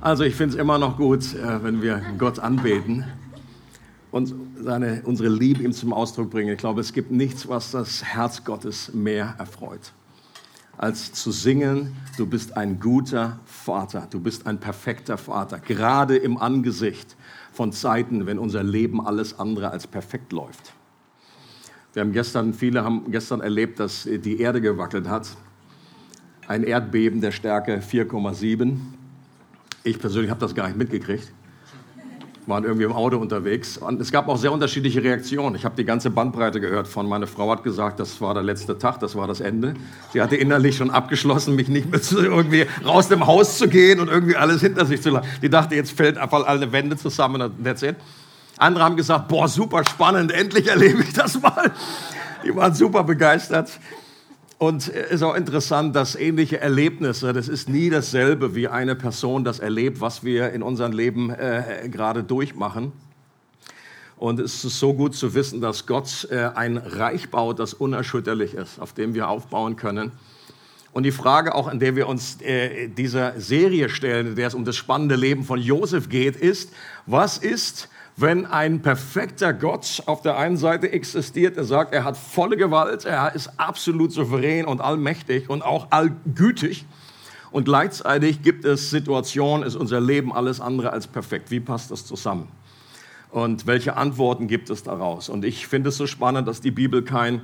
Also ich finde es immer noch gut, äh, wenn wir Gott anbeten und seine, unsere Liebe ihm zum Ausdruck bringen. Ich glaube, es gibt nichts, was das Herz Gottes mehr erfreut, als zu singen, du bist ein guter Vater, du bist ein perfekter Vater, gerade im Angesicht von Zeiten, wenn unser Leben alles andere als perfekt läuft. Wir haben gestern, viele haben gestern erlebt, dass die Erde gewackelt hat. Ein Erdbeben der Stärke 4,7 ich persönlich habe das gar nicht mitgekriegt. Waren irgendwie im Auto unterwegs. Und es gab auch sehr unterschiedliche Reaktionen. Ich habe die ganze Bandbreite gehört von. Meine Frau hat gesagt, das war der letzte Tag, das war das Ende. Sie hatte innerlich schon abgeschlossen, mich nicht mehr zu, irgendwie raus dem Haus zu gehen und irgendwie alles hinter sich zu lassen. Die dachte, jetzt fällt einfach alle Wände zusammen und that's it. Andere haben gesagt, boah, super spannend, endlich erlebe ich das mal. Die waren super begeistert. Und es ist auch interessant, dass ähnliche Erlebnisse, das ist nie dasselbe, wie eine Person das erlebt, was wir in unserem Leben äh, gerade durchmachen. Und es ist so gut zu wissen, dass Gott äh, ein Reich baut, das unerschütterlich ist, auf dem wir aufbauen können. Und die Frage auch, an der wir uns äh, dieser Serie stellen, in der es um das spannende Leben von Josef geht, ist, was ist, wenn ein perfekter Gott auf der einen Seite existiert, er sagt, er hat volle Gewalt, er ist absolut souverän und allmächtig und auch allgütig. Und gleichzeitig gibt es Situationen, ist unser Leben alles andere als perfekt. Wie passt das zusammen? Und welche Antworten gibt es daraus? Und ich finde es so spannend, dass die Bibel kein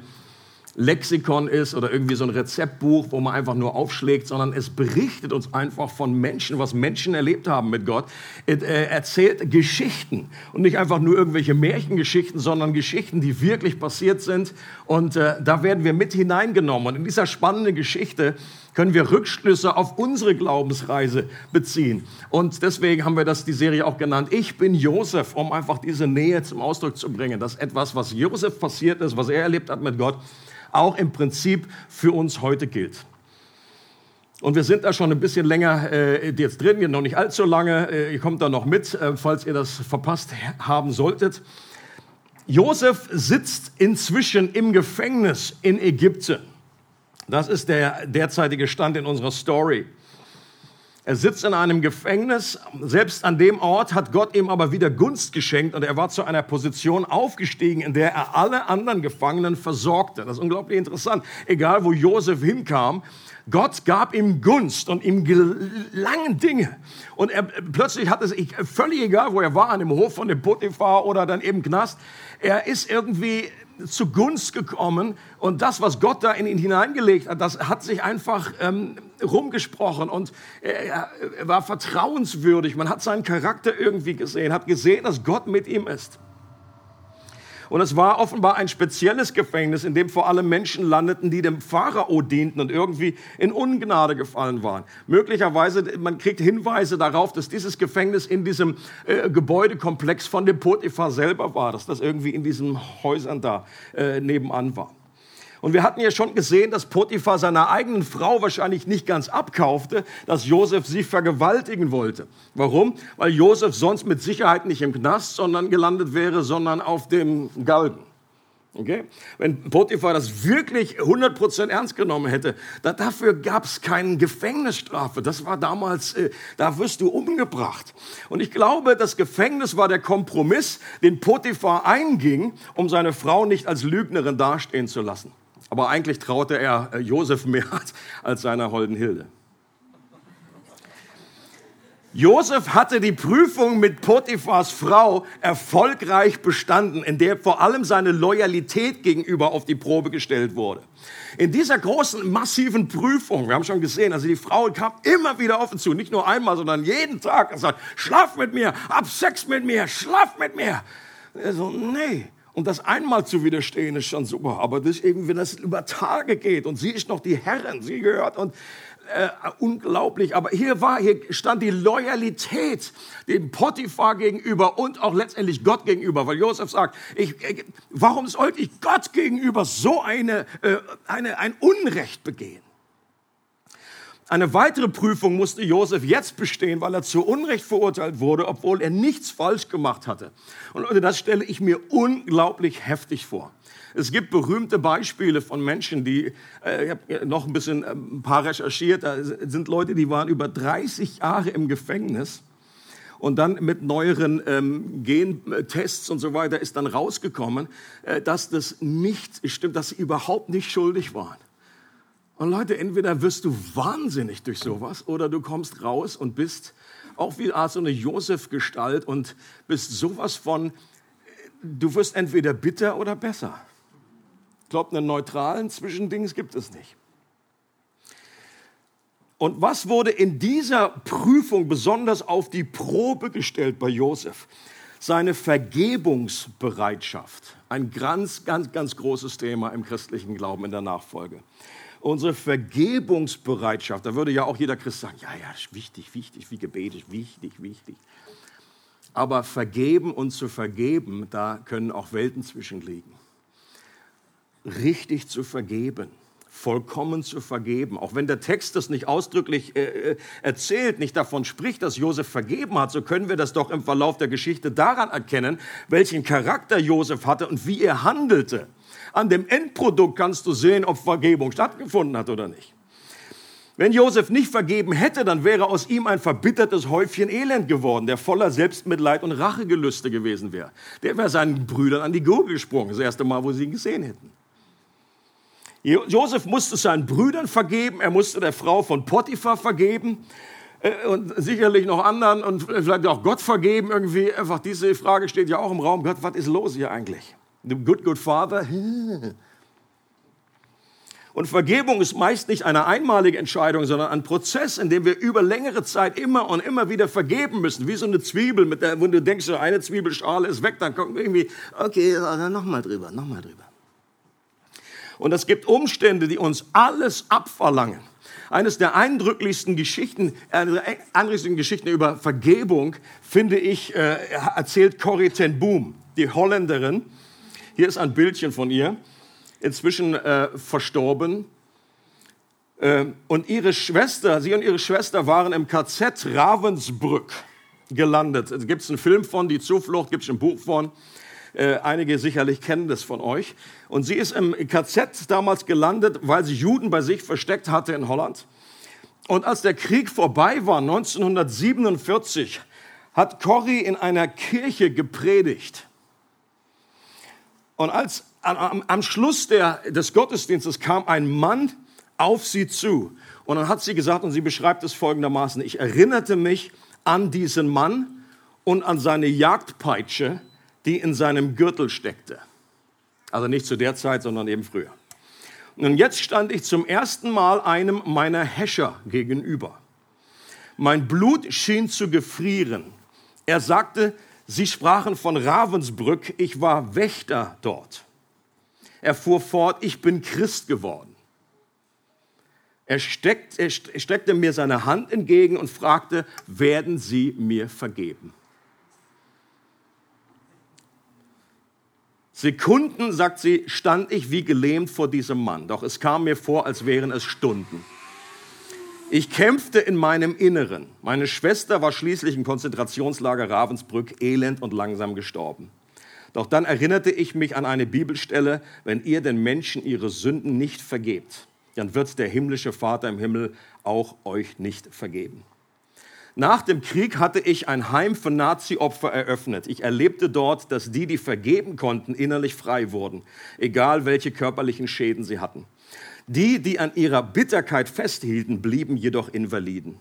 Lexikon ist oder irgendwie so ein Rezeptbuch, wo man einfach nur aufschlägt, sondern es berichtet uns einfach von Menschen, was Menschen erlebt haben mit Gott. Es äh, erzählt Geschichten und nicht einfach nur irgendwelche Märchengeschichten, sondern Geschichten, die wirklich passiert sind. Und äh, da werden wir mit hineingenommen. Und in dieser spannenden Geschichte können wir Rückschlüsse auf unsere Glaubensreise beziehen. Und deswegen haben wir das die Serie auch genannt. Ich bin Josef, um einfach diese Nähe zum Ausdruck zu bringen. dass etwas, was Josef passiert ist, was er erlebt hat mit Gott, auch im Prinzip für uns heute gilt. Und wir sind da schon ein bisschen länger äh, jetzt drin, noch nicht allzu lange. Äh, ihr kommt da noch mit, äh, falls ihr das verpasst haben solltet. Josef sitzt inzwischen im Gefängnis in Ägypten. Das ist der derzeitige Stand in unserer Story. Er sitzt in einem Gefängnis. Selbst an dem Ort hat Gott ihm aber wieder Gunst geschenkt und er war zu einer Position aufgestiegen, in der er alle anderen Gefangenen versorgte. Das ist unglaublich interessant. Egal wo Josef hinkam, Gott gab ihm Gunst und ihm gelangen Dinge. Und er, plötzlich hat es völlig egal, wo er war, an dem Hof von dem Potiphar oder dann eben Knast. Er ist irgendwie zu Gunst gekommen und das, was Gott da in ihn hineingelegt hat, das hat sich einfach ähm, rumgesprochen und er, er war vertrauenswürdig. Man hat seinen Charakter irgendwie gesehen, hat gesehen, dass Gott mit ihm ist. Und es war offenbar ein spezielles Gefängnis, in dem vor allem Menschen landeten, die dem Pharao dienten und irgendwie in Ungnade gefallen waren. Möglicherweise, man kriegt Hinweise darauf, dass dieses Gefängnis in diesem äh, Gebäudekomplex von dem Potiphar selber war, dass das irgendwie in diesen Häusern da äh, nebenan war. Und wir hatten ja schon gesehen, dass Potiphar seiner eigenen Frau wahrscheinlich nicht ganz abkaufte, dass Josef sie vergewaltigen wollte. Warum? Weil Josef sonst mit Sicherheit nicht im Knast, sondern gelandet wäre, sondern auf dem Galgen. Okay? Wenn Potiphar das wirklich 100% ernst genommen hätte, da, dafür gab es keine Gefängnisstrafe. Das war damals, äh, da wirst du umgebracht. Und ich glaube, das Gefängnis war der Kompromiss, den Potiphar einging, um seine Frau nicht als Lügnerin dastehen zu lassen. Aber eigentlich traute er äh, Josef mehr als seiner holden Hilde. Josef hatte die Prüfung mit Potiphars Frau erfolgreich bestanden, in der vor allem seine Loyalität gegenüber auf die Probe gestellt wurde. In dieser großen, massiven Prüfung, wir haben schon gesehen, also die Frau kam immer wieder ihn zu, nicht nur einmal, sondern jeden Tag und sagt, schlaf mit mir, hab Sex mit mir, schlaf mit mir. Er so, nee, und das einmal zu widerstehen ist schon super. Aber das eben, wenn das über Tage geht und sie ist noch die Herrin, sie gehört und äh, unglaublich. Aber hier war, hier stand die Loyalität dem Potiphar gegenüber und auch letztendlich Gott gegenüber, weil Josef sagt, ich, ich, warum sollte ich Gott gegenüber so eine, äh, eine, ein Unrecht begehen? Eine weitere Prüfung musste Josef jetzt bestehen, weil er zu Unrecht verurteilt wurde, obwohl er nichts falsch gemacht hatte. Und Leute, das stelle ich mir unglaublich heftig vor. Es gibt berühmte Beispiele von Menschen, die, äh, ich habe noch ein bisschen äh, ein paar recherchiert, da sind Leute, die waren über 30 Jahre im Gefängnis und dann mit neueren ähm, Gentests und so weiter ist dann rausgekommen, äh, dass das nicht stimmt, dass sie überhaupt nicht schuldig waren. Und Leute, entweder wirst du wahnsinnig durch sowas oder du kommst raus und bist auch wie Art so eine Josef-Gestalt und bist sowas von, du wirst entweder bitter oder besser. Ich glaube, einen neutralen Zwischendings gibt es nicht. Und was wurde in dieser Prüfung besonders auf die Probe gestellt bei Josef? Seine Vergebungsbereitschaft. Ein ganz, ganz, ganz großes Thema im christlichen Glauben in der Nachfolge. Unsere Vergebungsbereitschaft, da würde ja auch jeder Christ sagen, ja, ja, ist wichtig, wichtig, wie Gebet ist wichtig, wichtig. Aber vergeben und zu vergeben, da können auch Welten zwischenliegen. Richtig zu vergeben vollkommen zu vergeben. Auch wenn der Text das nicht ausdrücklich äh, äh, erzählt, nicht davon spricht, dass Josef vergeben hat, so können wir das doch im Verlauf der Geschichte daran erkennen, welchen Charakter Josef hatte und wie er handelte. An dem Endprodukt kannst du sehen, ob Vergebung stattgefunden hat oder nicht. Wenn Josef nicht vergeben hätte, dann wäre aus ihm ein verbittertes Häufchen Elend geworden, der voller Selbstmitleid und Rachegelüste gewesen wäre. Der wäre seinen Brüdern an die Gurgel gesprungen, das erste Mal, wo sie ihn gesehen hätten. Josef musste seinen Brüdern vergeben, er musste der Frau von Potiphar vergeben äh, und sicherlich noch anderen und vielleicht auch Gott vergeben irgendwie. Einfach diese Frage steht ja auch im Raum. Gott, was ist los hier eigentlich? Good, good Father? Und Vergebung ist meist nicht eine einmalige Entscheidung, sondern ein Prozess, in dem wir über längere Zeit immer und immer wieder vergeben müssen. Wie so eine Zwiebel, mit der, wo du denkst, eine Zwiebelschale ist weg, dann kommt irgendwie, okay, nochmal drüber, nochmal drüber. Und es gibt Umstände, die uns alles abverlangen. Eines der eindrücklichsten Geschichten, äh, eindrücklichsten Geschichten über Vergebung, finde ich, äh, erzählt Corrie ten Boom, die Holländerin. Hier ist ein Bildchen von ihr, inzwischen äh, verstorben. Äh, und ihre Schwester, sie und ihre Schwester waren im KZ Ravensbrück gelandet. Da gibt es einen Film von, Die Zuflucht, gibt es ein Buch von. Äh, einige sicherlich kennen das von euch. Und sie ist im KZ damals gelandet, weil sie Juden bei sich versteckt hatte in Holland. Und als der Krieg vorbei war, 1947, hat Corrie in einer Kirche gepredigt. Und als am, am Schluss der, des Gottesdienstes kam ein Mann auf sie zu. Und dann hat sie gesagt, und sie beschreibt es folgendermaßen, ich erinnerte mich an diesen Mann und an seine Jagdpeitsche, die in seinem Gürtel steckte. Also nicht zu der Zeit, sondern eben früher. Und jetzt stand ich zum ersten Mal einem meiner Häscher gegenüber. Mein Blut schien zu gefrieren. Er sagte, Sie sprachen von Ravensbrück, ich war Wächter dort. Er fuhr fort, ich bin Christ geworden. Er, steckt, er steckte mir seine Hand entgegen und fragte, werden Sie mir vergeben? Sekunden, sagt sie, stand ich wie gelähmt vor diesem Mann, doch es kam mir vor, als wären es Stunden. Ich kämpfte in meinem Inneren. Meine Schwester war schließlich im Konzentrationslager Ravensbrück elend und langsam gestorben. Doch dann erinnerte ich mich an eine Bibelstelle, wenn ihr den Menschen ihre Sünden nicht vergebt, dann wird der himmlische Vater im Himmel auch euch nicht vergeben. Nach dem Krieg hatte ich ein Heim für Nazi-Opfer eröffnet. Ich erlebte dort, dass die, die vergeben konnten, innerlich frei wurden, egal welche körperlichen Schäden sie hatten. Die, die an ihrer Bitterkeit festhielten, blieben jedoch Invaliden.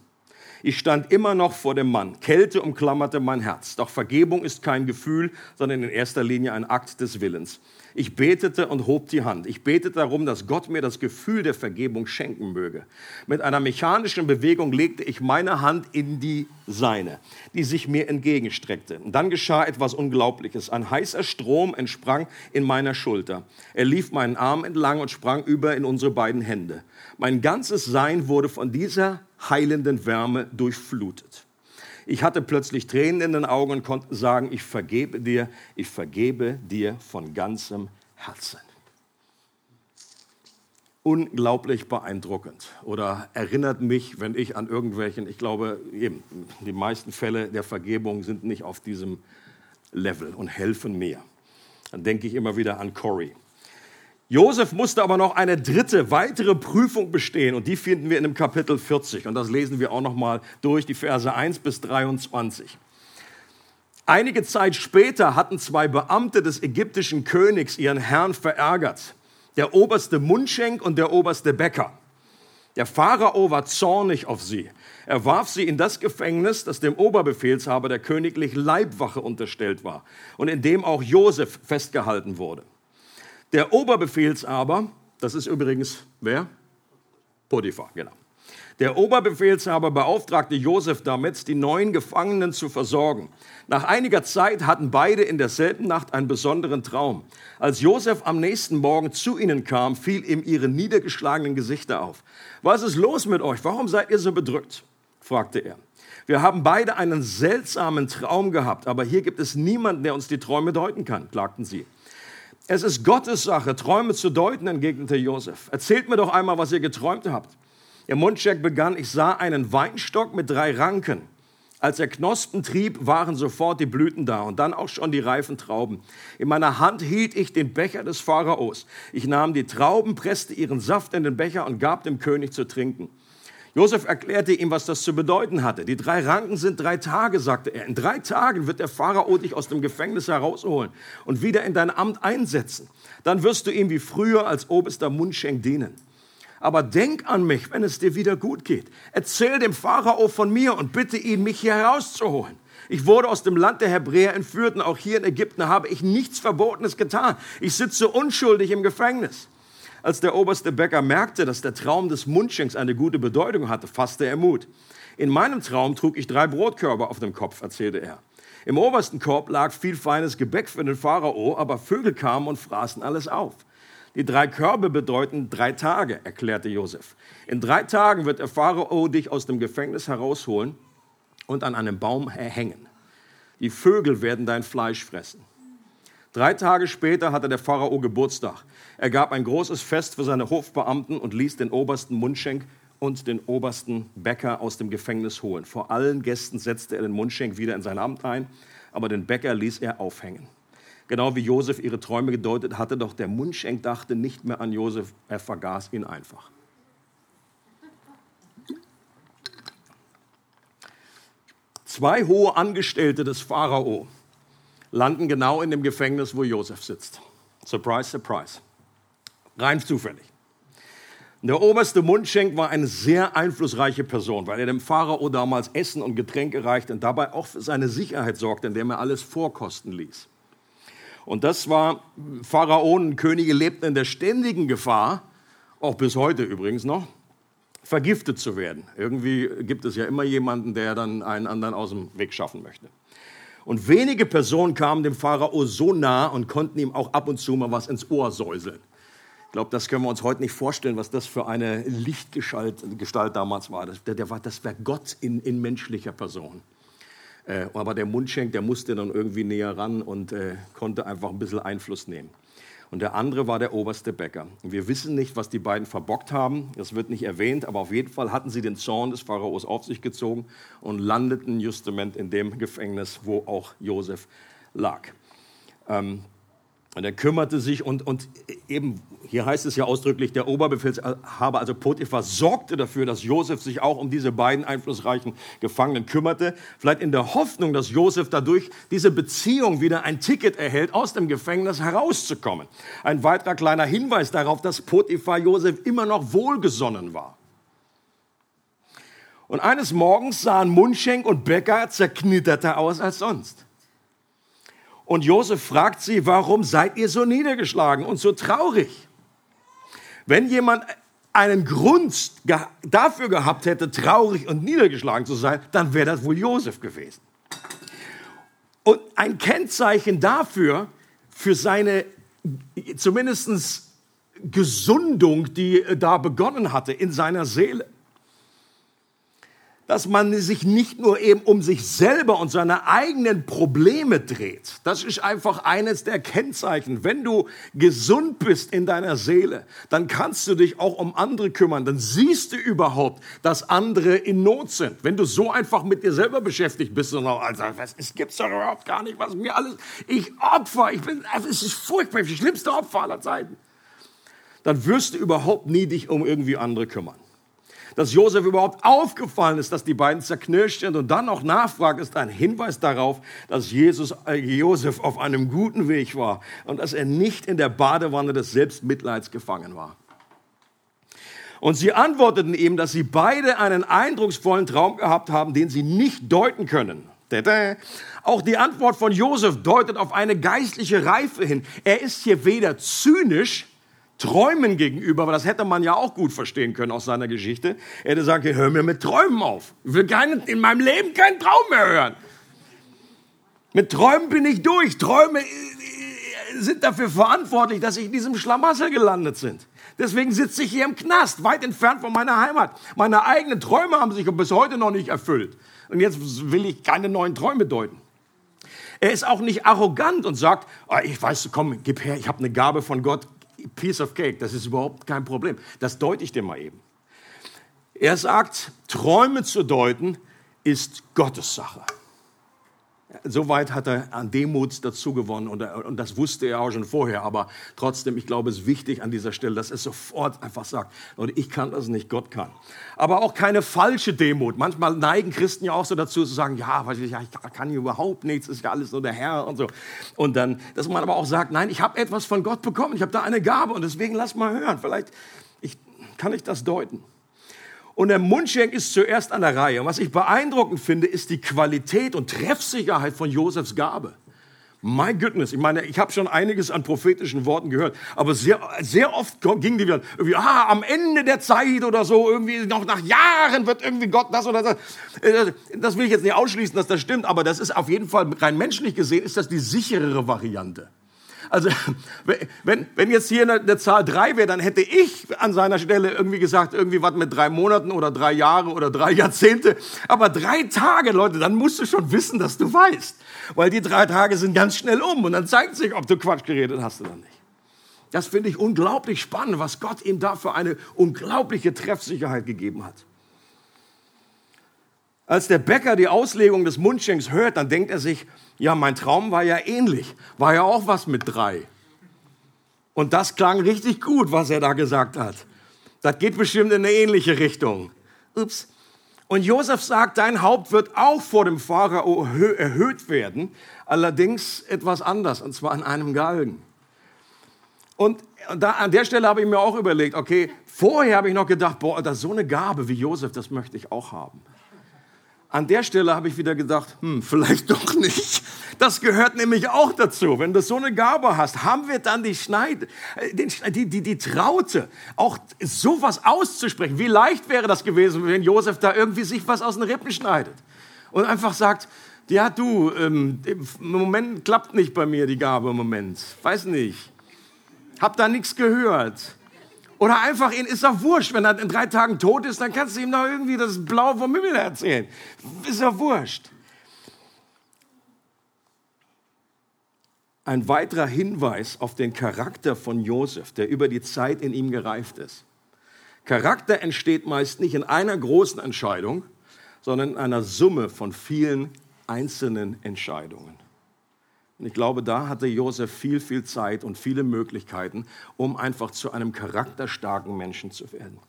Ich stand immer noch vor dem Mann. Kälte umklammerte mein Herz. Doch Vergebung ist kein Gefühl, sondern in erster Linie ein Akt des Willens. Ich betete und hob die Hand. Ich betete darum, dass Gott mir das Gefühl der Vergebung schenken möge. Mit einer mechanischen Bewegung legte ich meine Hand in die seine, die sich mir entgegenstreckte. Und dann geschah etwas Unglaubliches. Ein heißer Strom entsprang in meiner Schulter. Er lief meinen Arm entlang und sprang über in unsere beiden Hände. Mein ganzes Sein wurde von dieser heilenden Wärme durchflutet. Ich hatte plötzlich Tränen in den Augen und konnte sagen, ich vergebe dir, ich vergebe dir von ganzem Herzen. unglaublich beeindruckend oder erinnert mich, wenn ich an irgendwelchen, ich glaube, eben, die meisten Fälle der Vergebung sind nicht auf diesem Level und helfen mir. Dann denke ich immer wieder an Corey. Josef musste aber noch eine dritte, weitere Prüfung bestehen und die finden wir in dem Kapitel 40 und das lesen wir auch noch mal durch die Verse 1 bis 23. Einige Zeit später hatten zwei Beamte des ägyptischen Königs ihren Herrn verärgert der oberste Mundschenk und der oberste Bäcker. Der Pharao war zornig auf sie. Er warf sie in das Gefängnis, das dem Oberbefehlshaber der königlichen Leibwache unterstellt war und in dem auch Josef festgehalten wurde. Der Oberbefehlshaber, das ist übrigens wer? Potiphar, genau. Der Oberbefehlshaber beauftragte Josef damit, die neuen Gefangenen zu versorgen. Nach einiger Zeit hatten beide in derselben Nacht einen besonderen Traum. Als Josef am nächsten Morgen zu ihnen kam, fiel ihm ihre niedergeschlagenen Gesichter auf. Was ist los mit euch? Warum seid ihr so bedrückt? fragte er. Wir haben beide einen seltsamen Traum gehabt, aber hier gibt es niemanden, der uns die Träume deuten kann, klagten sie. Es ist Gottes Sache, Träume zu deuten, entgegnete Josef. Erzählt mir doch einmal, was ihr geträumt habt. Ihr Mundcheck begann, ich sah einen Weinstock mit drei Ranken. Als er Knospen trieb, waren sofort die Blüten da und dann auch schon die reifen Trauben. In meiner Hand hielt ich den Becher des Pharaos. Ich nahm die Trauben, presste ihren Saft in den Becher und gab dem König zu trinken. Josef erklärte ihm, was das zu bedeuten hatte. Die drei Ranken sind drei Tage, sagte er. In drei Tagen wird der Pharao dich aus dem Gefängnis herausholen und wieder in dein Amt einsetzen. Dann wirst du ihm wie früher als oberster Mundschenk dienen aber denk an mich, wenn es dir wieder gut geht. Erzähl dem Pharao von mir und bitte ihn, mich hier herauszuholen. Ich wurde aus dem Land der Hebräer entführt und auch hier in Ägypten habe ich nichts Verbotenes getan. Ich sitze unschuldig im Gefängnis. Als der oberste Bäcker merkte, dass der Traum des Mundschenks eine gute Bedeutung hatte, fasste er Mut. In meinem Traum trug ich drei Brotkörbe auf dem Kopf, erzählte er. Im obersten Korb lag viel feines Gebäck für den Pharao, aber Vögel kamen und fraßen alles auf. Die drei Körbe bedeuten drei Tage, erklärte Josef. In drei Tagen wird der Pharao dich aus dem Gefängnis herausholen und an einem Baum hängen. Die Vögel werden dein Fleisch fressen. Drei Tage später hatte der Pharao Geburtstag. Er gab ein großes Fest für seine Hofbeamten und ließ den obersten Mundschenk und den obersten Bäcker aus dem Gefängnis holen. Vor allen Gästen setzte er den Mundschenk wieder in sein Amt ein, aber den Bäcker ließ er aufhängen. Genau wie Josef ihre Träume gedeutet hatte, doch der Mundschenk dachte nicht mehr an Josef, er vergaß ihn einfach. Zwei hohe Angestellte des Pharao landen genau in dem Gefängnis, wo Josef sitzt. Surprise, surprise. Rein zufällig. Der oberste Mundschenk war eine sehr einflussreiche Person, weil er dem Pharao damals Essen und Getränke reichte und dabei auch für seine Sicherheit sorgte, indem er alles vorkosten ließ. Und das war, Pharaonenkönige lebten in der ständigen Gefahr, auch bis heute übrigens noch, vergiftet zu werden. Irgendwie gibt es ja immer jemanden, der dann einen anderen aus dem Weg schaffen möchte. Und wenige Personen kamen dem Pharao so nah und konnten ihm auch ab und zu mal was ins Ohr säuseln. Ich glaube, das können wir uns heute nicht vorstellen, was das für eine Lichtgestalt Gestalt damals war. Das, der, der war das war Gott in, in menschlicher Person. Äh, aber der Mundschenk, der musste dann irgendwie näher ran und äh, konnte einfach ein bisschen Einfluss nehmen. Und der andere war der oberste Bäcker. Wir wissen nicht, was die beiden verbockt haben. Das wird nicht erwähnt, aber auf jeden Fall hatten sie den Zorn des Pharaos auf sich gezogen und landeten justement in dem Gefängnis, wo auch Josef lag. Ähm, und er kümmerte sich und, und eben, hier heißt es ja ausdrücklich, der Oberbefehlshaber, also Potiphar, sorgte dafür, dass Josef sich auch um diese beiden einflussreichen Gefangenen kümmerte. Vielleicht in der Hoffnung, dass Josef dadurch diese Beziehung wieder ein Ticket erhält, aus dem Gefängnis herauszukommen. Ein weiterer kleiner Hinweis darauf, dass Potiphar Josef immer noch wohlgesonnen war. Und eines Morgens sahen Mundschenk und Bäcker zerknitterter aus als sonst. Und Josef fragt sie, warum seid ihr so niedergeschlagen und so traurig? Wenn jemand einen Grund dafür gehabt hätte, traurig und niedergeschlagen zu sein, dann wäre das wohl Josef gewesen. Und ein Kennzeichen dafür, für seine zumindest Gesundung, die da begonnen hatte in seiner Seele. Dass man sich nicht nur eben um sich selber und seine eigenen Probleme dreht. Das ist einfach eines der Kennzeichen. Wenn du gesund bist in deiner Seele, dann kannst du dich auch um andere kümmern. Dann siehst du überhaupt, dass andere in Not sind. Wenn du so einfach mit dir selber beschäftigt bist und auch, also, was, es gibt's doch überhaupt gar nicht, was mir alles, ich Opfer, ich bin, es ist furchtbar, das schlimmste Opfer aller Zeiten. Dann wirst du überhaupt nie dich um irgendwie andere kümmern dass Josef überhaupt aufgefallen ist, dass die beiden zerknirscht sind und dann noch nachfragt, ist ein Hinweis darauf, dass Jesus, äh, Josef auf einem guten Weg war und dass er nicht in der Badewanne des Selbstmitleids gefangen war. Und sie antworteten ihm, dass sie beide einen eindrucksvollen Traum gehabt haben, den sie nicht deuten können. Auch die Antwort von Josef deutet auf eine geistliche Reife hin. Er ist hier weder zynisch Träumen gegenüber, aber das hätte man ja auch gut verstehen können aus seiner Geschichte. Er hätte sagen können, hör mir mit Träumen auf. Ich will keinen, in meinem Leben keinen Traum mehr hören. Mit Träumen bin ich durch. Träume äh, sind dafür verantwortlich, dass ich in diesem Schlamassel gelandet sind. Deswegen sitze ich hier im Knast, weit entfernt von meiner Heimat. Meine eigenen Träume haben sich bis heute noch nicht erfüllt. Und jetzt will ich keine neuen Träume deuten. Er ist auch nicht arrogant und sagt, oh, ich weiß, komm, gib her, ich habe eine Gabe von Gott, piece of cake, das ist überhaupt kein Problem. Das deute ich dir mal eben. Er sagt, Träume zu deuten ist Gottes Sache. Soweit hat er an Demut dazu gewonnen und, und, das wusste er auch schon vorher. Aber trotzdem, ich glaube, es ist wichtig an dieser Stelle, dass er sofort einfach sagt, und ich kann das nicht, Gott kann. Aber auch keine falsche Demut. Manchmal neigen Christen ja auch so dazu zu sagen, ja, ich, ich kann überhaupt nichts, ist ja alles nur der Herr und so. Und dann, dass man aber auch sagt, nein, ich habe etwas von Gott bekommen, ich habe da eine Gabe und deswegen lass mal hören. Vielleicht ich, kann ich das deuten. Und der Mundschenk ist zuerst an der Reihe. Und was ich beeindruckend finde, ist die Qualität und Treffsicherheit von Josefs Gabe. My goodness, ich meine, ich habe schon einiges an prophetischen Worten gehört, aber sehr, sehr oft ging die wieder irgendwie, ah, am Ende der Zeit oder so, irgendwie noch nach Jahren wird irgendwie Gott das oder das. Äh, das will ich jetzt nicht ausschließen, dass das stimmt, aber das ist auf jeden Fall rein menschlich gesehen, ist das die sicherere Variante. Also wenn, wenn jetzt hier eine, eine Zahl drei wäre, dann hätte ich an seiner Stelle irgendwie gesagt, irgendwie was mit drei Monaten oder drei Jahre oder drei Jahrzehnte. Aber drei Tage, Leute, dann musst du schon wissen, dass du weißt. Weil die drei Tage sind ganz schnell um und dann zeigt sich, ob du Quatsch geredet hast oder nicht. Das finde ich unglaublich spannend, was Gott ihm da für eine unglaubliche Treffsicherheit gegeben hat. Als der Bäcker die Auslegung des Mundschenks hört, dann denkt er sich, ja, mein Traum war ja ähnlich, war ja auch was mit drei. Und das klang richtig gut, was er da gesagt hat. Das geht bestimmt in eine ähnliche Richtung. Ups. Und Josef sagt, dein Haupt wird auch vor dem Pharao erhöht werden, allerdings etwas anders, und zwar an einem Galgen. Und da, an der Stelle habe ich mir auch überlegt, okay, vorher habe ich noch gedacht, boah, das ist so eine Gabe wie Josef, das möchte ich auch haben. An der Stelle habe ich wieder gedacht, hm, vielleicht doch nicht. Das gehört nämlich auch dazu. Wenn du so eine Gabe hast, haben wir dann die Schneide, äh, die, die, die Traute, auch sowas auszusprechen. Wie leicht wäre das gewesen, wenn Josef da irgendwie sich was aus den Rippen schneidet und einfach sagt, ja du, ähm, im Moment klappt nicht bei mir die Gabe im Moment. Weiß nicht. Hab da nichts gehört. Oder einfach, ihn ist doch wurscht. Wenn er in drei Tagen tot ist, dann kannst du ihm noch irgendwie das Blau vom Himmel erzählen. Ist doch wurscht. Ein weiterer Hinweis auf den Charakter von Josef, der über die Zeit in ihm gereift ist. Charakter entsteht meist nicht in einer großen Entscheidung, sondern in einer Summe von vielen einzelnen Entscheidungen. Und ich glaube, da hatte Josef viel, viel Zeit und viele Möglichkeiten, um einfach zu einem charakterstarken Menschen zu werden.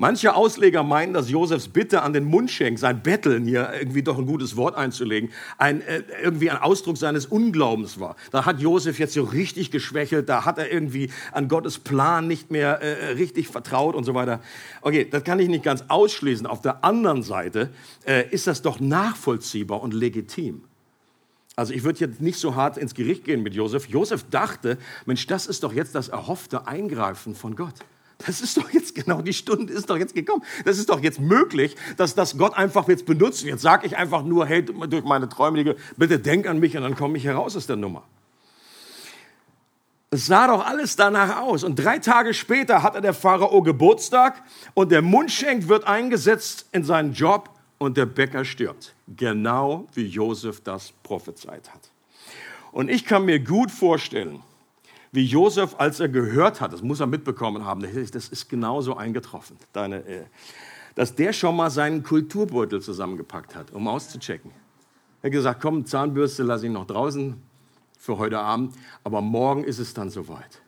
Manche Ausleger meinen, dass Josefs Bitte an den Mundschenk, sein Betteln hier irgendwie doch ein gutes Wort einzulegen, ein, äh, irgendwie ein Ausdruck seines Unglaubens war. Da hat Josef jetzt so richtig geschwächelt, da hat er irgendwie an Gottes Plan nicht mehr äh, richtig vertraut und so weiter. Okay, das kann ich nicht ganz ausschließen. Auf der anderen Seite äh, ist das doch nachvollziehbar und legitim. Also ich würde jetzt nicht so hart ins Gericht gehen mit Josef. Josef dachte, Mensch, das ist doch jetzt das erhoffte Eingreifen von Gott. Das ist doch jetzt genau die Stunde ist doch jetzt gekommen. Das ist doch jetzt möglich, dass das Gott einfach jetzt benutzt. Jetzt sage ich einfach nur, hey, durch meine Träume, bitte denk an mich und dann komme ich heraus aus der Nummer. Es sah doch alles danach aus. Und drei Tage später hatte der Pharao Geburtstag und der Mundschenk wird eingesetzt in seinen Job und der Bäcker stirbt. Genau wie Josef das prophezeit hat. Und ich kann mir gut vorstellen, wie Josef, als er gehört hat, das muss er mitbekommen haben, das ist genauso eingetroffen, deine, äh, dass der schon mal seinen Kulturbeutel zusammengepackt hat, um auszuchecken. Er hat gesagt, komm, Zahnbürste lasse ich noch draußen für heute Abend, aber morgen ist es dann soweit.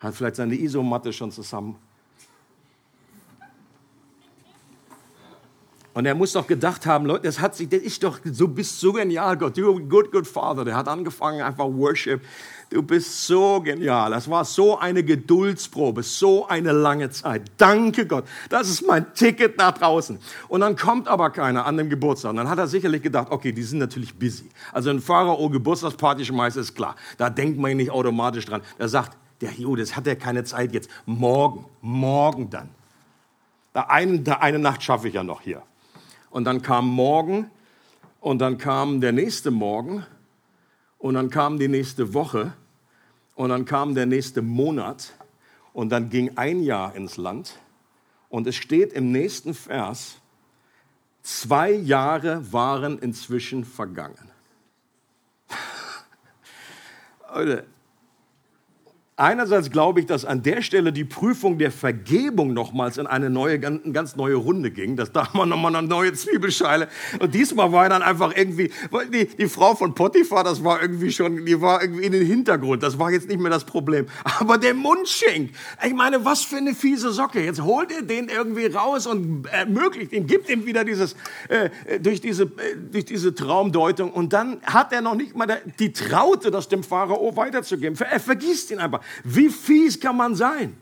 Hat vielleicht seine Isomatte schon zusammen Und er muss doch gedacht haben, Leute, das hat sich, das ist doch, du bist so genial, Gott, du good, good Father. Der hat angefangen einfach Worship. Du bist so genial. Das war so eine Geduldsprobe, so eine lange Zeit. Danke Gott. Das ist mein Ticket nach draußen. Und dann kommt aber keiner an dem Geburtstag. Und dann hat er sicherlich gedacht, okay, die sind natürlich busy. Also ein Pharao Geburtstagsparty schmeißt, ist klar. Da denkt man nicht automatisch dran. Er sagt, der das hat er keine Zeit jetzt. Morgen, morgen dann. Da eine, da eine Nacht schaffe ich ja noch hier. Und dann kam morgen und dann kam der nächste Morgen und dann kam die nächste Woche und dann kam der nächste Monat und dann ging ein Jahr ins Land. Und es steht im nächsten Vers, zwei Jahre waren inzwischen vergangen. Einerseits glaube ich, dass an der Stelle die Prüfung der Vergebung nochmals in eine neue, ganz neue Runde ging. Das da war nochmal eine neue Zwiebelschale. Und diesmal war dann einfach irgendwie, die, die Frau von Potiphar, das war irgendwie schon, die war irgendwie in den Hintergrund. Das war jetzt nicht mehr das Problem. Aber der Mundschenk, ich meine, was für eine fiese Socke. Jetzt holt er den irgendwie raus und ermöglicht ihm, gibt ihm wieder dieses, äh, durch diese, äh, durch diese Traumdeutung. Und dann hat er noch nicht mal die Traute, das dem Pharao weiterzugeben. Er vergisst ihn einfach. Wie fies kann man sein?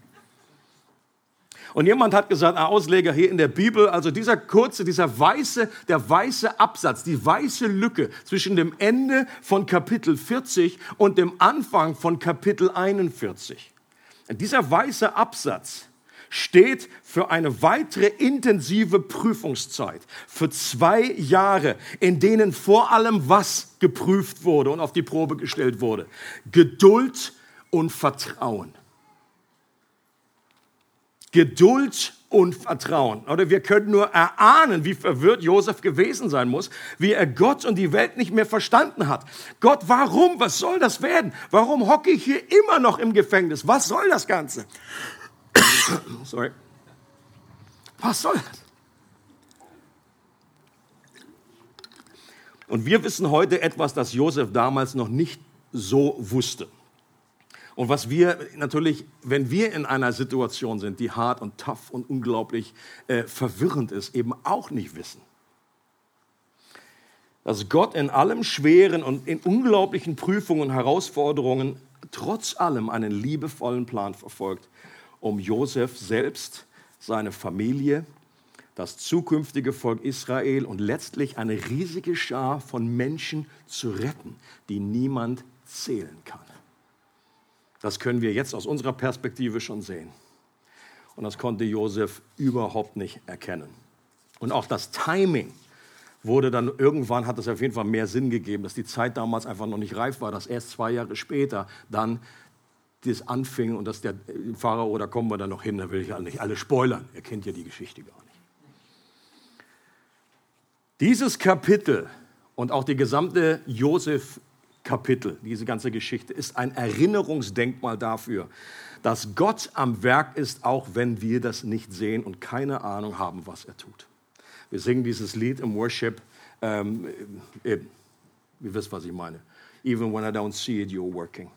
Und jemand hat gesagt, ein Ausleger hier in der Bibel, also dieser kurze, dieser weiße, der weiße Absatz, die weiße Lücke zwischen dem Ende von Kapitel 40 und dem Anfang von Kapitel 41. Dieser weiße Absatz steht für eine weitere intensive Prüfungszeit, für zwei Jahre, in denen vor allem was geprüft wurde und auf die Probe gestellt wurde. Geduld und Vertrauen. Geduld und Vertrauen. Oder wir können nur erahnen, wie verwirrt Josef gewesen sein muss, wie er Gott und die Welt nicht mehr verstanden hat. Gott, warum? Was soll das werden? Warum hocke ich hier immer noch im Gefängnis? Was soll das Ganze? Sorry. Was soll das? Und wir wissen heute etwas, das Josef damals noch nicht so wusste. Und was wir natürlich, wenn wir in einer Situation sind, die hart und tough und unglaublich äh, verwirrend ist, eben auch nicht wissen. Dass Gott in allem Schweren und in unglaublichen Prüfungen und Herausforderungen trotz allem einen liebevollen Plan verfolgt, um Josef selbst, seine Familie, das zukünftige Volk Israel und letztlich eine riesige Schar von Menschen zu retten, die niemand zählen kann. Das können wir jetzt aus unserer Perspektive schon sehen. Und das konnte Josef überhaupt nicht erkennen. Und auch das Timing wurde dann irgendwann, hat es auf jeden Fall mehr Sinn gegeben, dass die Zeit damals einfach noch nicht reif war, dass erst zwei Jahre später dann das anfing und dass der Pharao, da kommen wir dann noch hin, da will ich ja nicht alle spoilern. Er kennt ja die Geschichte gar nicht. Dieses Kapitel und auch die gesamte Josef Kapitel, diese ganze Geschichte, ist ein Erinnerungsdenkmal dafür, dass Gott am Werk ist, auch wenn wir das nicht sehen und keine Ahnung haben, was er tut. Wir singen dieses Lied im Worship. Ähm, eben. Ihr wisst, was ich meine. Even when I don't see it, you're working.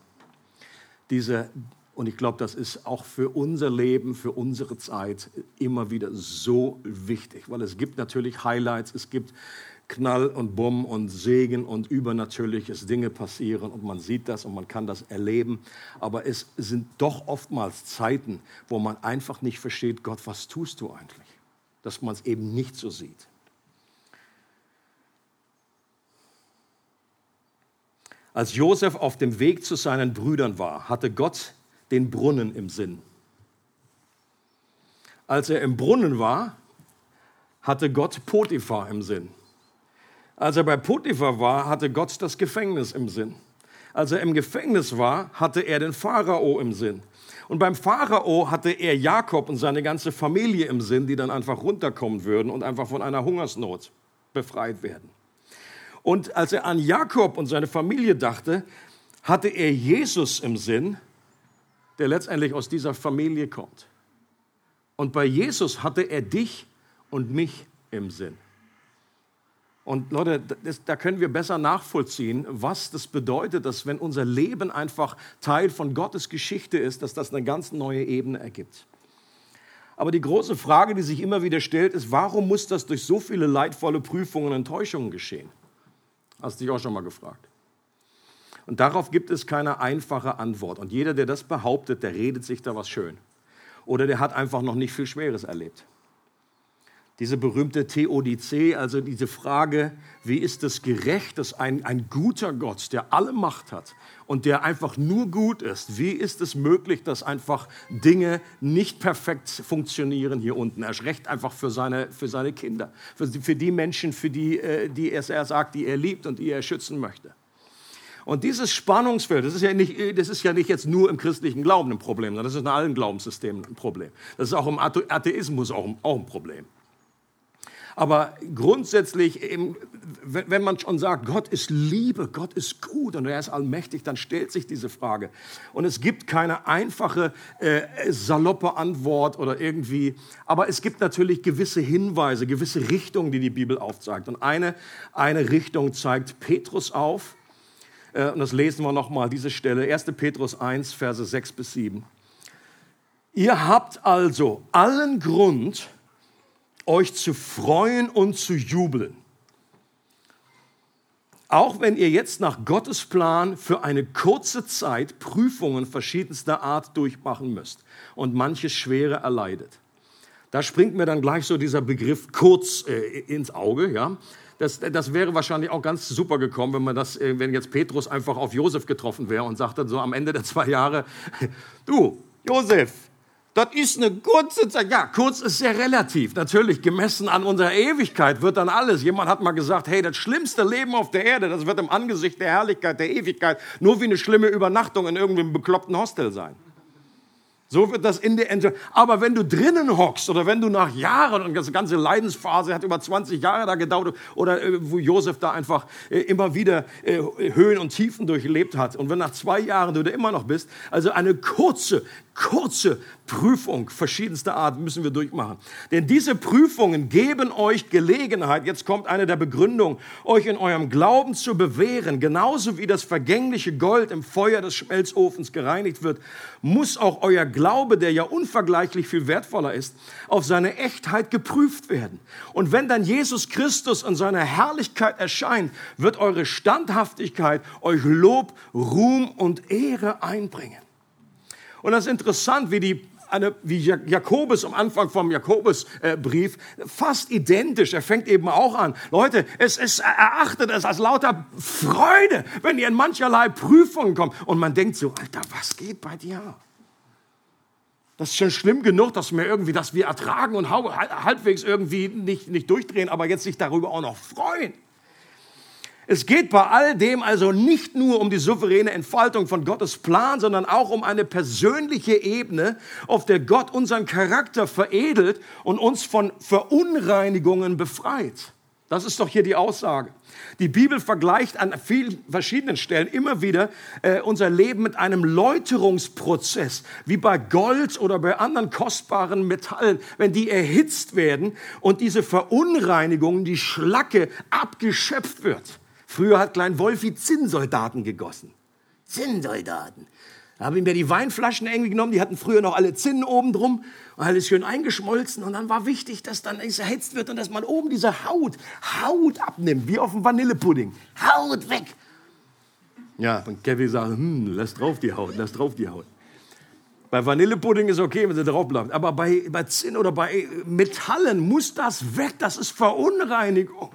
Diese, und ich glaube, das ist auch für unser Leben, für unsere Zeit immer wieder so wichtig, weil es gibt natürlich Highlights, es gibt Knall und Bumm und Segen und übernatürliches Dinge passieren und man sieht das und man kann das erleben. Aber es sind doch oftmals Zeiten, wo man einfach nicht versteht, Gott, was tust du eigentlich? Dass man es eben nicht so sieht. Als Josef auf dem Weg zu seinen Brüdern war, hatte Gott den Brunnen im Sinn. Als er im Brunnen war, hatte Gott Potiphar im Sinn. Als er bei Potiphar war, hatte Gott das Gefängnis im Sinn. Als er im Gefängnis war, hatte er den Pharao im Sinn. Und beim Pharao hatte er Jakob und seine ganze Familie im Sinn, die dann einfach runterkommen würden und einfach von einer Hungersnot befreit werden. Und als er an Jakob und seine Familie dachte, hatte er Jesus im Sinn, der letztendlich aus dieser Familie kommt. Und bei Jesus hatte er dich und mich im Sinn. Und Leute, das, da können wir besser nachvollziehen, was das bedeutet, dass wenn unser Leben einfach Teil von Gottes Geschichte ist, dass das eine ganz neue Ebene ergibt. Aber die große Frage, die sich immer wieder stellt, ist, warum muss das durch so viele leidvolle Prüfungen und Enttäuschungen geschehen? Hast du dich auch schon mal gefragt? Und darauf gibt es keine einfache Antwort. Und jeder, der das behauptet, der redet sich da was schön. Oder der hat einfach noch nicht viel Schweres erlebt. Diese berühmte Theodizee, also diese Frage, wie ist es gerecht, dass ein, ein guter Gott, der alle Macht hat und der einfach nur gut ist, wie ist es möglich, dass einfach Dinge nicht perfekt funktionieren hier unten? Er schrecht einfach für seine, für seine Kinder, für, für die Menschen, für die, äh, die er sagt, die er liebt und die er schützen möchte. Und dieses Spannungsfeld, das ist, ja nicht, das ist ja nicht jetzt nur im christlichen Glauben ein Problem, sondern das ist in allen Glaubenssystemen ein Problem. Das ist auch im Atheismus auch, auch ein Problem. Aber grundsätzlich, wenn man schon sagt, Gott ist Liebe, Gott ist gut und er ist allmächtig, dann stellt sich diese Frage. Und es gibt keine einfache, äh, saloppe Antwort oder irgendwie, aber es gibt natürlich gewisse Hinweise, gewisse Richtungen, die die Bibel aufzeigt. Und eine, eine Richtung zeigt Petrus auf. Äh, und das lesen wir nochmal, diese Stelle, 1. Petrus 1, Verse 6 bis 7. Ihr habt also allen Grund, euch zu freuen und zu jubeln. Auch wenn ihr jetzt nach Gottes Plan für eine kurze Zeit Prüfungen verschiedenster Art durchmachen müsst und manches Schwere erleidet. Da springt mir dann gleich so dieser Begriff kurz äh, ins Auge, ja. Das, das, wäre wahrscheinlich auch ganz super gekommen, wenn man das, äh, wenn jetzt Petrus einfach auf Josef getroffen wäre und sagte so am Ende der zwei Jahre, du, Josef, das ist eine kurze Zeit. Ja, kurz ist sehr relativ. Natürlich, gemessen an unserer Ewigkeit wird dann alles. Jemand hat mal gesagt, hey, das schlimmste Leben auf der Erde, das wird im Angesicht der Herrlichkeit, der Ewigkeit nur wie eine schlimme Übernachtung in irgendeinem bekloppten Hostel sein. So wird das in der Ente. Aber wenn du drinnen hockst oder wenn du nach Jahren, und das ganze Leidensphase hat über 20 Jahre da gedauert, oder äh, wo Josef da einfach äh, immer wieder äh, Höhen und Tiefen durchlebt hat, und wenn nach zwei Jahren du da immer noch bist, also eine kurze, kurze Prüfung verschiedenster Art müssen wir durchmachen. Denn diese Prüfungen geben euch Gelegenheit, jetzt kommt eine der Begründungen, euch in eurem Glauben zu bewähren. Genauso wie das vergängliche Gold im Feuer des Schmelzofens gereinigt wird, muss auch euer Glaube, der ja unvergleichlich viel wertvoller ist, auf seine Echtheit geprüft werden. Und wenn dann Jesus Christus in seiner Herrlichkeit erscheint, wird eure Standhaftigkeit euch Lob, Ruhm und Ehre einbringen. Und das ist interessant, wie die eine, wie Jakobus am Anfang vom Jakobusbrief, fast identisch. Er fängt eben auch an. Leute, es ist, erachtet es als lauter Freude, wenn ihr in mancherlei Prüfungen kommt. Und man denkt so, Alter, was geht bei dir? Das ist schon schlimm genug, dass wir irgendwie, dass wir ertragen und halbwegs irgendwie nicht, nicht durchdrehen, aber jetzt sich darüber auch noch freuen. Es geht bei all dem also nicht nur um die souveräne Entfaltung von Gottes Plan, sondern auch um eine persönliche Ebene, auf der Gott unseren Charakter veredelt und uns von Verunreinigungen befreit. Das ist doch hier die Aussage. Die Bibel vergleicht an vielen verschiedenen Stellen immer wieder äh, unser Leben mit einem Läuterungsprozess, wie bei Gold oder bei anderen kostbaren Metallen, wenn die erhitzt werden und diese Verunreinigungen, die Schlacke abgeschöpft wird. Früher hat Klein Wolfi Zinnsoldaten gegossen. Zinnsoldaten. Da habe ich mir die Weinflaschen irgendwie genommen, die hatten früher noch alle Zinnen oben drum und alles schön eingeschmolzen und dann war wichtig, dass dann es erhitzt wird und dass man oben diese Haut, Haut abnimmt, wie auf dem Vanillepudding. Haut weg. Ja, und Kevin sagt, hm, lass drauf die Haut, lass drauf die Haut. Bei Vanillepudding ist okay, wenn sie drauf bleibt, aber bei, bei Zinn oder bei Metallen muss das weg, das ist Verunreinigung.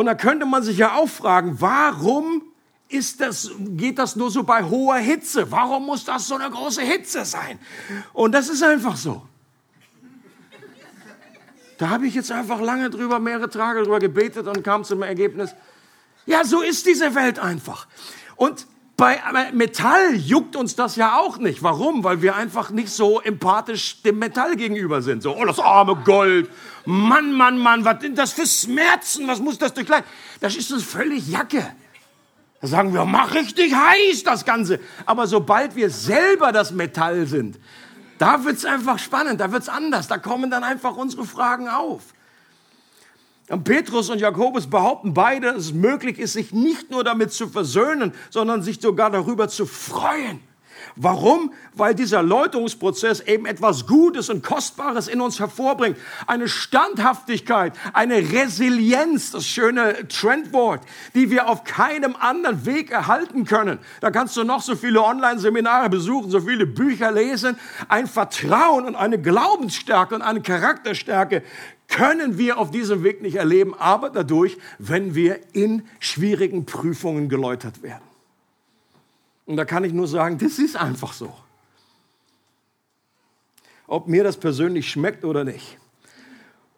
Und da könnte man sich ja auch fragen, warum ist das, geht das nur so bei hoher Hitze? Warum muss das so eine große Hitze sein? Und das ist einfach so. Da habe ich jetzt einfach lange drüber, mehrere Tage drüber gebetet und kam zum Ergebnis, ja, so ist diese Welt einfach. Und Bei Metall juckt uns das ja auch nicht. Warum? Weil wir einfach nicht so empathisch dem Metall gegenüber sind. So, oh, das arme Gold. Mann, Mann, Mann, was sind das für Schmerzen? Was muss das durchleiden? Das ist uns völlig Jacke. Da sagen wir, mach richtig heiß das Ganze. Aber sobald wir selber das Metall sind, da wird's einfach spannend, da wird's anders. Da kommen dann einfach unsere Fragen auf. Und Petrus und Jakobus behaupten beide, dass es möglich ist, sich nicht nur damit zu versöhnen, sondern sich sogar darüber zu freuen. Warum? Weil dieser Läuterungsprozess eben etwas Gutes und Kostbares in uns hervorbringt. Eine Standhaftigkeit, eine Resilienz, das schöne Trendwort, die wir auf keinem anderen Weg erhalten können. Da kannst du noch so viele Online-Seminare besuchen, so viele Bücher lesen. Ein Vertrauen und eine Glaubensstärke und eine Charakterstärke, können wir auf diesem Weg nicht erleben, aber dadurch, wenn wir in schwierigen Prüfungen geläutert werden. Und da kann ich nur sagen, das ist einfach so. Ob mir das persönlich schmeckt oder nicht.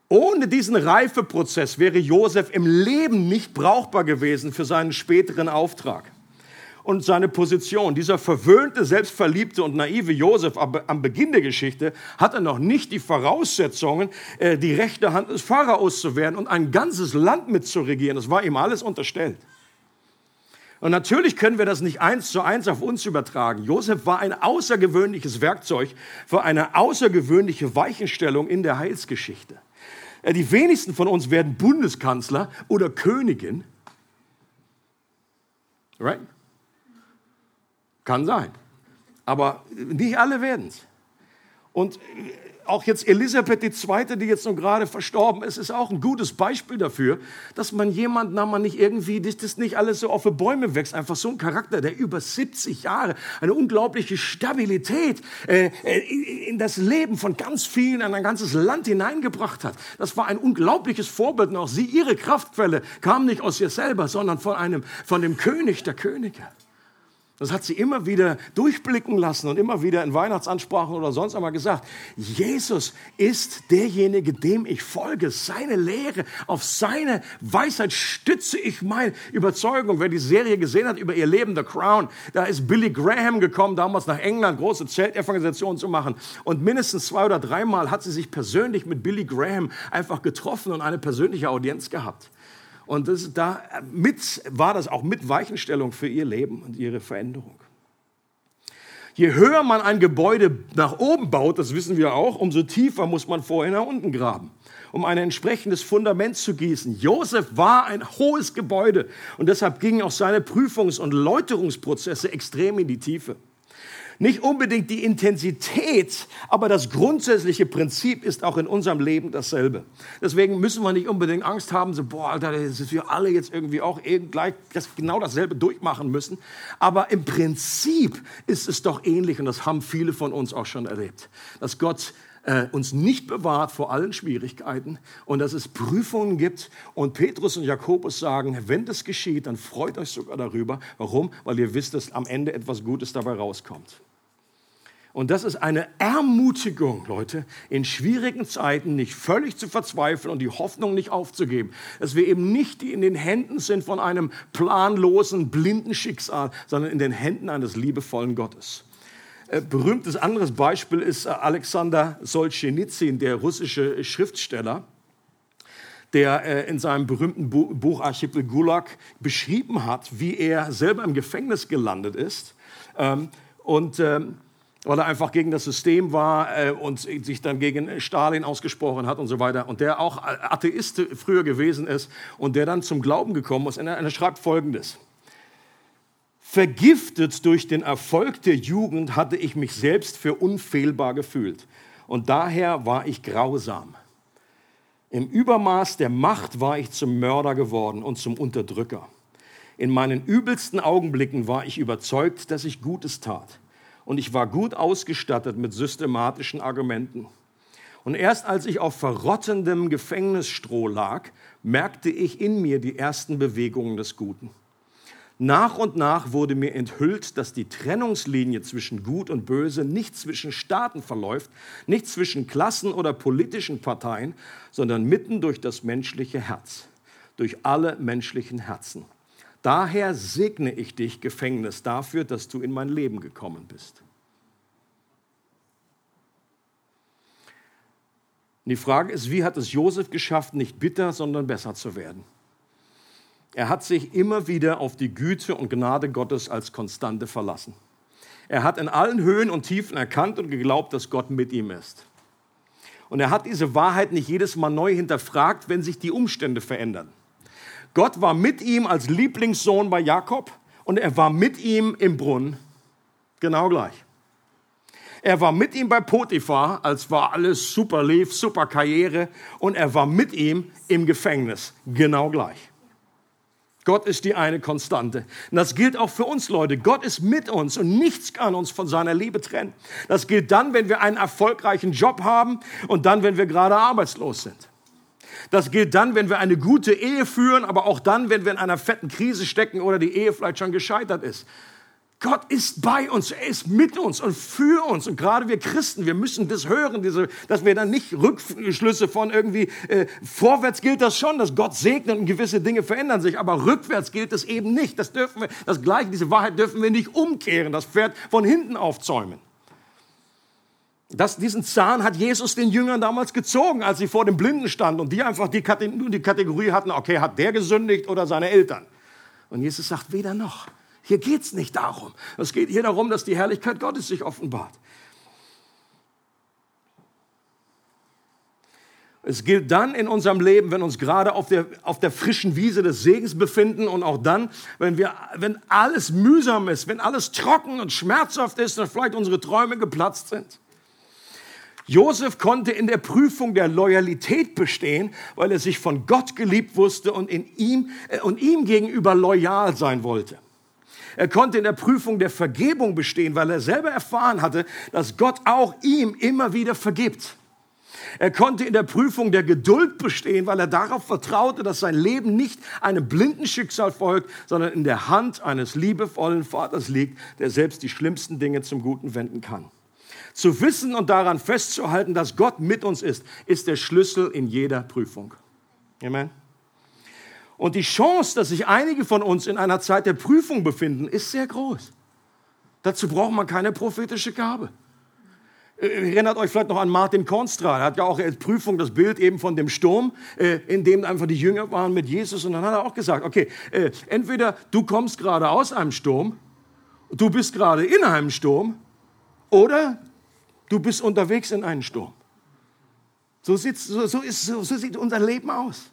Ohne diesen Reifeprozess wäre Josef im Leben nicht brauchbar gewesen für seinen späteren Auftrag und seine Position. Dieser verwöhnte, selbstverliebte und naive Josef am Beginn der Geschichte hatte noch nicht die Voraussetzungen, äh, die rechte Hand des Pharaos zu werden und ein ganzes Land mitzuregieren. Das war ihm alles unterstellt. Und natürlich können wir das nicht eins zu eins auf uns übertragen. Josef war ein außergewöhnliches Werkzeug für eine außergewöhnliche Weichenstellung in der Heilsgeschichte. Äh, die wenigsten von uns werden Bundeskanzler oder Königin. Right? Kann sein. Aber nicht alle werden es. Und auch jetzt Elisabeth II., die jetzt noch gerade verstorben ist, ist auch ein gutes Beispiel dafür, dass man jemanden, na man nicht irgendwie, dass das nicht alles so auf die Bäume wächst, einfach so ein Charakter, der über 70 Jahre eine unglaubliche Stabilität äh, äh, in das Leben von ganz vielen, in ein ganzes Land hineingebracht hat. Das war ein unglaubliches Vorbild und auch sie, ihre Kraftquelle kam nicht aus ihr selber, sondern von einem, von dem König der Könige. Das hat sie immer wieder durchblicken lassen und immer wieder in Weihnachtsansprachen oder sonst einmal gesagt. Jesus ist derjenige, dem ich folge, seine Lehre, auf seine Weisheit stütze ich meine Überzeugung. Wer die Serie gesehen hat über ihr Leben, The Crown, da ist Billy Graham gekommen, damals nach England, große Zeltevangelisation zu machen. Und mindestens zwei oder dreimal hat sie sich persönlich mit Billy Graham einfach getroffen und eine persönliche Audienz gehabt. Und das, da mit, war das auch mit Weichenstellung für ihr Leben und ihre Veränderung. Je höher man ein Gebäude nach oben baut, das wissen wir auch, umso tiefer muss man vorher nach unten graben, um ein entsprechendes Fundament zu gießen. Josef war ein hohes Gebäude und deshalb gingen auch seine Prüfungs- und Läuterungsprozesse extrem in die Tiefe. Nicht unbedingt die Intensität, aber das grundsätzliche Prinzip ist auch in unserem Leben dasselbe. Deswegen müssen wir nicht unbedingt Angst haben, so, boah, Alter, dass wir alle jetzt irgendwie auch gleich das, genau dasselbe durchmachen müssen. Aber im Prinzip ist es doch ähnlich und das haben viele von uns auch schon erlebt, dass Gott äh, uns nicht bewahrt vor allen Schwierigkeiten und dass es Prüfungen gibt. Und Petrus und Jakobus sagen, wenn das geschieht, dann freut euch sogar darüber. Warum? Weil ihr wisst, dass am Ende etwas Gutes dabei rauskommt. Und das ist eine Ermutigung, Leute, in schwierigen Zeiten nicht völlig zu verzweifeln und die Hoffnung nicht aufzugeben. Dass wir eben nicht in den Händen sind von einem planlosen, blinden Schicksal, sondern in den Händen eines liebevollen Gottes. Äh, berühmtes anderes Beispiel ist äh, Alexander Solzhenitsyn, der russische Schriftsteller, der äh, in seinem berühmten Buch Archipel Gulag beschrieben hat, wie er selber im Gefängnis gelandet ist. Ähm, und ähm, weil er einfach gegen das System war und sich dann gegen Stalin ausgesprochen hat und so weiter. Und der auch Atheist früher gewesen ist und der dann zum Glauben gekommen ist. Und er schreibt Folgendes. Vergiftet durch den Erfolg der Jugend hatte ich mich selbst für unfehlbar gefühlt. Und daher war ich grausam. Im Übermaß der Macht war ich zum Mörder geworden und zum Unterdrücker. In meinen übelsten Augenblicken war ich überzeugt, dass ich Gutes tat und ich war gut ausgestattet mit systematischen Argumenten. Und erst als ich auf verrottendem Gefängnisstroh lag, merkte ich in mir die ersten Bewegungen des Guten. Nach und nach wurde mir enthüllt, dass die Trennungslinie zwischen Gut und Böse nicht zwischen Staaten verläuft, nicht zwischen Klassen oder politischen Parteien, sondern mitten durch das menschliche Herz, durch alle menschlichen Herzen. Daher segne ich dich, Gefängnis, dafür, dass du in mein Leben gekommen bist. Und die Frage ist, wie hat es Josef geschafft, nicht bitter, sondern besser zu werden? Er hat sich immer wieder auf die Güte und Gnade Gottes als Konstante verlassen. Er hat in allen Höhen und Tiefen erkannt und geglaubt, dass Gott mit ihm ist. Und er hat diese Wahrheit nicht jedes Mal neu hinterfragt, wenn sich die Umstände verändern. Gott war mit ihm als Lieblingssohn bei Jakob und er war mit ihm im Brunnen. Genau gleich. Er war mit ihm bei Potiphar, als war alles super lief, super Karriere. Und er war mit ihm im Gefängnis. Genau gleich. Gott ist die eine Konstante. Und das gilt auch für uns Leute. Gott ist mit uns und nichts kann uns von seiner Liebe trennen. Das gilt dann, wenn wir einen erfolgreichen Job haben und dann, wenn wir gerade arbeitslos sind. Das gilt dann, wenn wir eine gute Ehe führen, aber auch dann, wenn wir in einer fetten Krise stecken oder die Ehe vielleicht schon gescheitert ist. Gott ist bei uns, er ist mit uns und für uns. Und gerade wir Christen, wir müssen das hören, diese, dass wir dann nicht Rückschlüsse von irgendwie, äh, vorwärts gilt das schon, dass Gott segnet und gewisse Dinge verändern sich, aber rückwärts gilt es eben nicht. Das dürfen wir, das Gleiche, diese Wahrheit dürfen wir nicht umkehren, das Pferd von hinten aufzäumen. Das, diesen Zahn hat Jesus den Jüngern damals gezogen, als sie vor dem Blinden standen und die einfach die, die Kategorie hatten, okay, hat der gesündigt oder seine Eltern? Und Jesus sagt, weder noch. Hier geht es nicht darum. Es geht hier darum, dass die Herrlichkeit Gottes sich offenbart. Es gilt dann in unserem Leben, wenn uns gerade auf der, auf der frischen Wiese des Segens befinden und auch dann, wenn, wir, wenn alles mühsam ist, wenn alles trocken und schmerzhaft ist und vielleicht unsere Träume geplatzt sind. Josef konnte in der Prüfung der Loyalität bestehen, weil er sich von Gott geliebt wusste und, in ihm, äh, und ihm gegenüber loyal sein wollte. Er konnte in der Prüfung der Vergebung bestehen, weil er selber erfahren hatte, dass Gott auch ihm immer wieder vergibt. Er konnte in der Prüfung der Geduld bestehen, weil er darauf vertraute, dass sein Leben nicht einem blinden Schicksal folgt, sondern in der Hand eines liebevollen Vaters liegt, der selbst die schlimmsten Dinge zum Guten wenden kann. Zu wissen und daran festzuhalten, dass Gott mit uns ist, ist der Schlüssel in jeder Prüfung. Amen. Und die Chance, dass sich einige von uns in einer Zeit der Prüfung befinden, ist sehr groß. Dazu braucht man keine prophetische Gabe. Äh, erinnert euch vielleicht noch an Martin Kornstra. Er hat ja auch als Prüfung das Bild eben von dem Sturm, äh, in dem einfach die Jünger waren mit Jesus. Und dann hat er auch gesagt, okay, äh, entweder du kommst gerade aus einem Sturm, du bist gerade in einem Sturm, oder du bist unterwegs in einem Sturm. So, sieht, so, so, ist, so, so sieht unser Leben aus.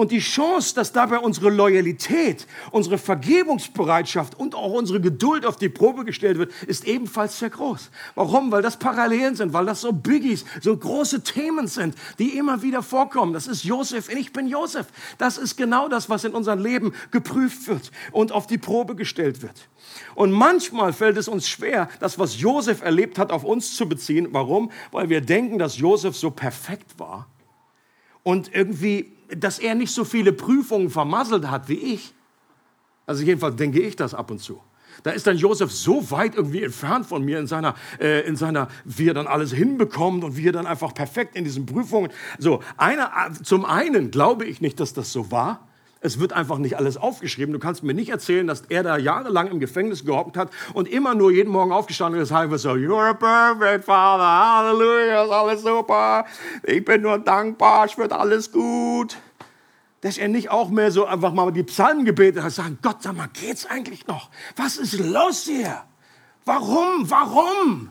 Und die Chance, dass dabei unsere Loyalität, unsere Vergebungsbereitschaft und auch unsere Geduld auf die Probe gestellt wird, ist ebenfalls sehr groß. Warum? Weil das Parallelen sind, weil das so Biggies, so große Themen sind, die immer wieder vorkommen. Das ist Josef ich bin Josef. Das ist genau das, was in unserem Leben geprüft wird und auf die Probe gestellt wird. Und manchmal fällt es uns schwer, das, was Josef erlebt hat, auf uns zu beziehen. Warum? Weil wir denken, dass Josef so perfekt war und irgendwie dass er nicht so viele Prüfungen vermasselt hat wie ich. Also jedenfalls denke ich das ab und zu. Da ist dann Josef so weit irgendwie entfernt von mir in seiner, äh, in seiner, wie er dann alles hinbekommt und wie er dann einfach perfekt in diesen Prüfungen. So, einer, zum einen glaube ich nicht, dass das so war. Es wird einfach nicht alles aufgeschrieben. Du kannst mir nicht erzählen, dass er da jahrelang im Gefängnis gehockt hat und immer nur jeden Morgen aufgestanden ist, halb so, you're perfect father, Halleluja, ist alles super, ich bin nur dankbar, es wird alles gut. Dass er nicht auch mehr so einfach mal die Psalmen gebetet hat, sagen, Gott, sag mal, geht's eigentlich noch? Was ist los hier? Warum? Warum?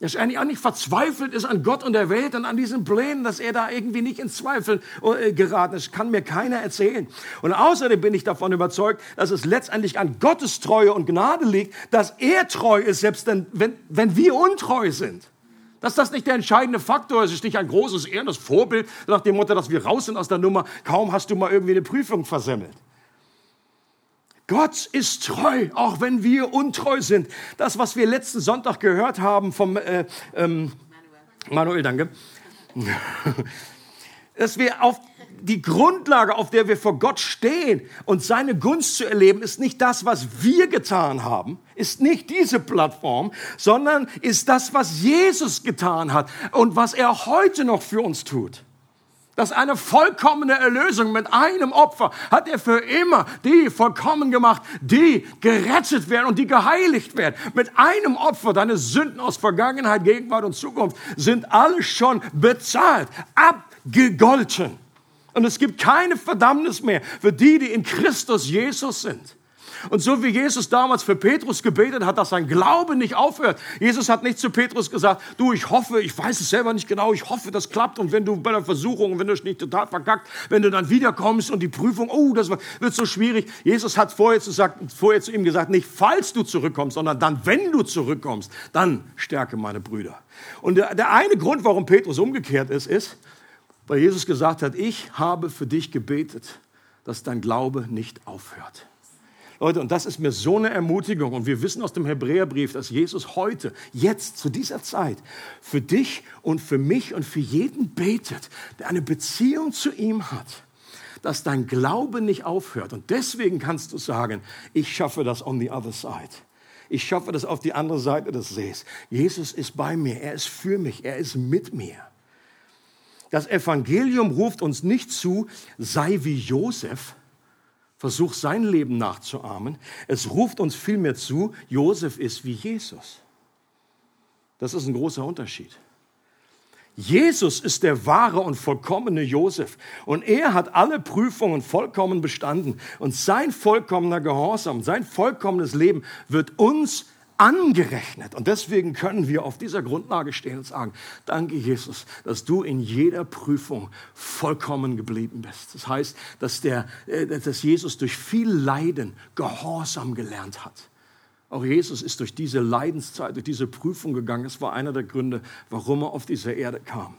Dass er eigentlich auch nicht verzweifelt ist an Gott und der Welt und an diesen Plänen, dass er da irgendwie nicht ins Zweifel äh, geraten ist. kann mir keiner erzählen. Und außerdem bin ich davon überzeugt, dass es letztendlich an Gottes Treue und Gnade liegt, dass er treu ist, selbst wenn, wenn wir untreu sind. Dass das nicht der entscheidende Faktor ist, ist nicht ein großes, ehrendes Vorbild nach dem Motto, dass wir raus sind aus der Nummer. Kaum hast du mal irgendwie eine Prüfung versemmelt. Gott ist treu, auch wenn wir untreu sind. Das, was wir letzten Sonntag gehört haben vom äh, ähm, Manuel. Manuel, danke. Dass wir auf die Grundlage, auf der wir vor Gott stehen und seine Gunst zu erleben, ist nicht das, was wir getan haben, ist nicht diese Plattform, sondern ist das, was Jesus getan hat und was er heute noch für uns tut. Dass eine vollkommene Erlösung mit einem Opfer hat er für immer die vollkommen gemacht, die gerettet werden und die geheiligt werden. Mit einem Opfer, deine Sünden aus Vergangenheit, Gegenwart und Zukunft sind alle schon bezahlt, abgegolten. Und es gibt keine Verdammnis mehr für die, die in Christus Jesus sind. Und so wie Jesus damals für Petrus gebetet hat, dass sein Glaube nicht aufhört. Jesus hat nicht zu Petrus gesagt, du, ich hoffe, ich weiß es selber nicht genau, ich hoffe, das klappt. Und wenn du bei der Versuchung, wenn du es nicht total verkackt, wenn du dann wiederkommst und die Prüfung, oh, das wird so schwierig. Jesus hat vorher zu, sagt, vorher zu ihm gesagt, nicht falls du zurückkommst, sondern dann, wenn du zurückkommst, dann stärke meine Brüder. Und der, der eine Grund, warum Petrus umgekehrt ist, ist, weil Jesus gesagt hat, ich habe für dich gebetet, dass dein Glaube nicht aufhört. Leute, und das ist mir so eine Ermutigung. Und wir wissen aus dem Hebräerbrief, dass Jesus heute, jetzt, zu dieser Zeit, für dich und für mich und für jeden betet, der eine Beziehung zu ihm hat, dass dein Glaube nicht aufhört. Und deswegen kannst du sagen, ich schaffe das on the other side. Ich schaffe das auf die andere Seite des Sees. Jesus ist bei mir, er ist für mich, er ist mit mir. Das Evangelium ruft uns nicht zu, sei wie Josef, versuch sein Leben nachzuahmen. Es ruft uns vielmehr zu, Josef ist wie Jesus. Das ist ein großer Unterschied. Jesus ist der wahre und vollkommene Josef. Und er hat alle Prüfungen vollkommen bestanden. Und sein vollkommener Gehorsam, sein vollkommenes Leben wird uns angerechnet. Und deswegen können wir auf dieser Grundlage stehen und sagen, danke Jesus, dass du in jeder Prüfung vollkommen geblieben bist. Das heißt, dass, der, äh, dass Jesus durch viel Leiden Gehorsam gelernt hat. Auch Jesus ist durch diese Leidenszeit, durch diese Prüfung gegangen. Es war einer der Gründe, warum er auf diese Erde kam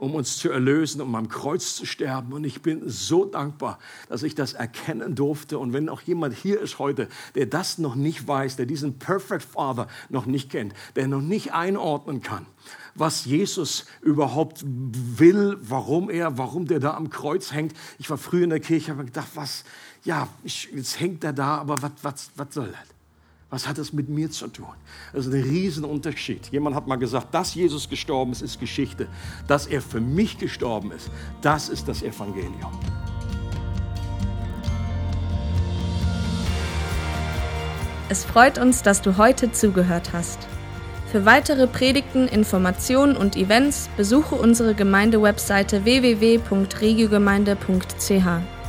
um uns zu erlösen, um am Kreuz zu sterben. Und ich bin so dankbar, dass ich das erkennen durfte. Und wenn auch jemand hier ist heute, der das noch nicht weiß, der diesen Perfect Father noch nicht kennt, der noch nicht einordnen kann, was Jesus überhaupt will, warum er, warum der da am Kreuz hängt. Ich war früh in der Kirche, habe gedacht, was, ja, ich, jetzt hängt er da, aber was, was, was soll das? Was hat das mit mir zu tun? Das ist ein Riesenunterschied. Jemand hat mal gesagt, dass Jesus gestorben ist, ist Geschichte. Dass er für mich gestorben ist, das ist das Evangelium. Es freut uns, dass du heute zugehört hast. Für weitere Predigten, Informationen und Events besuche unsere Gemeindewebseite www.regiogemeinde.ch.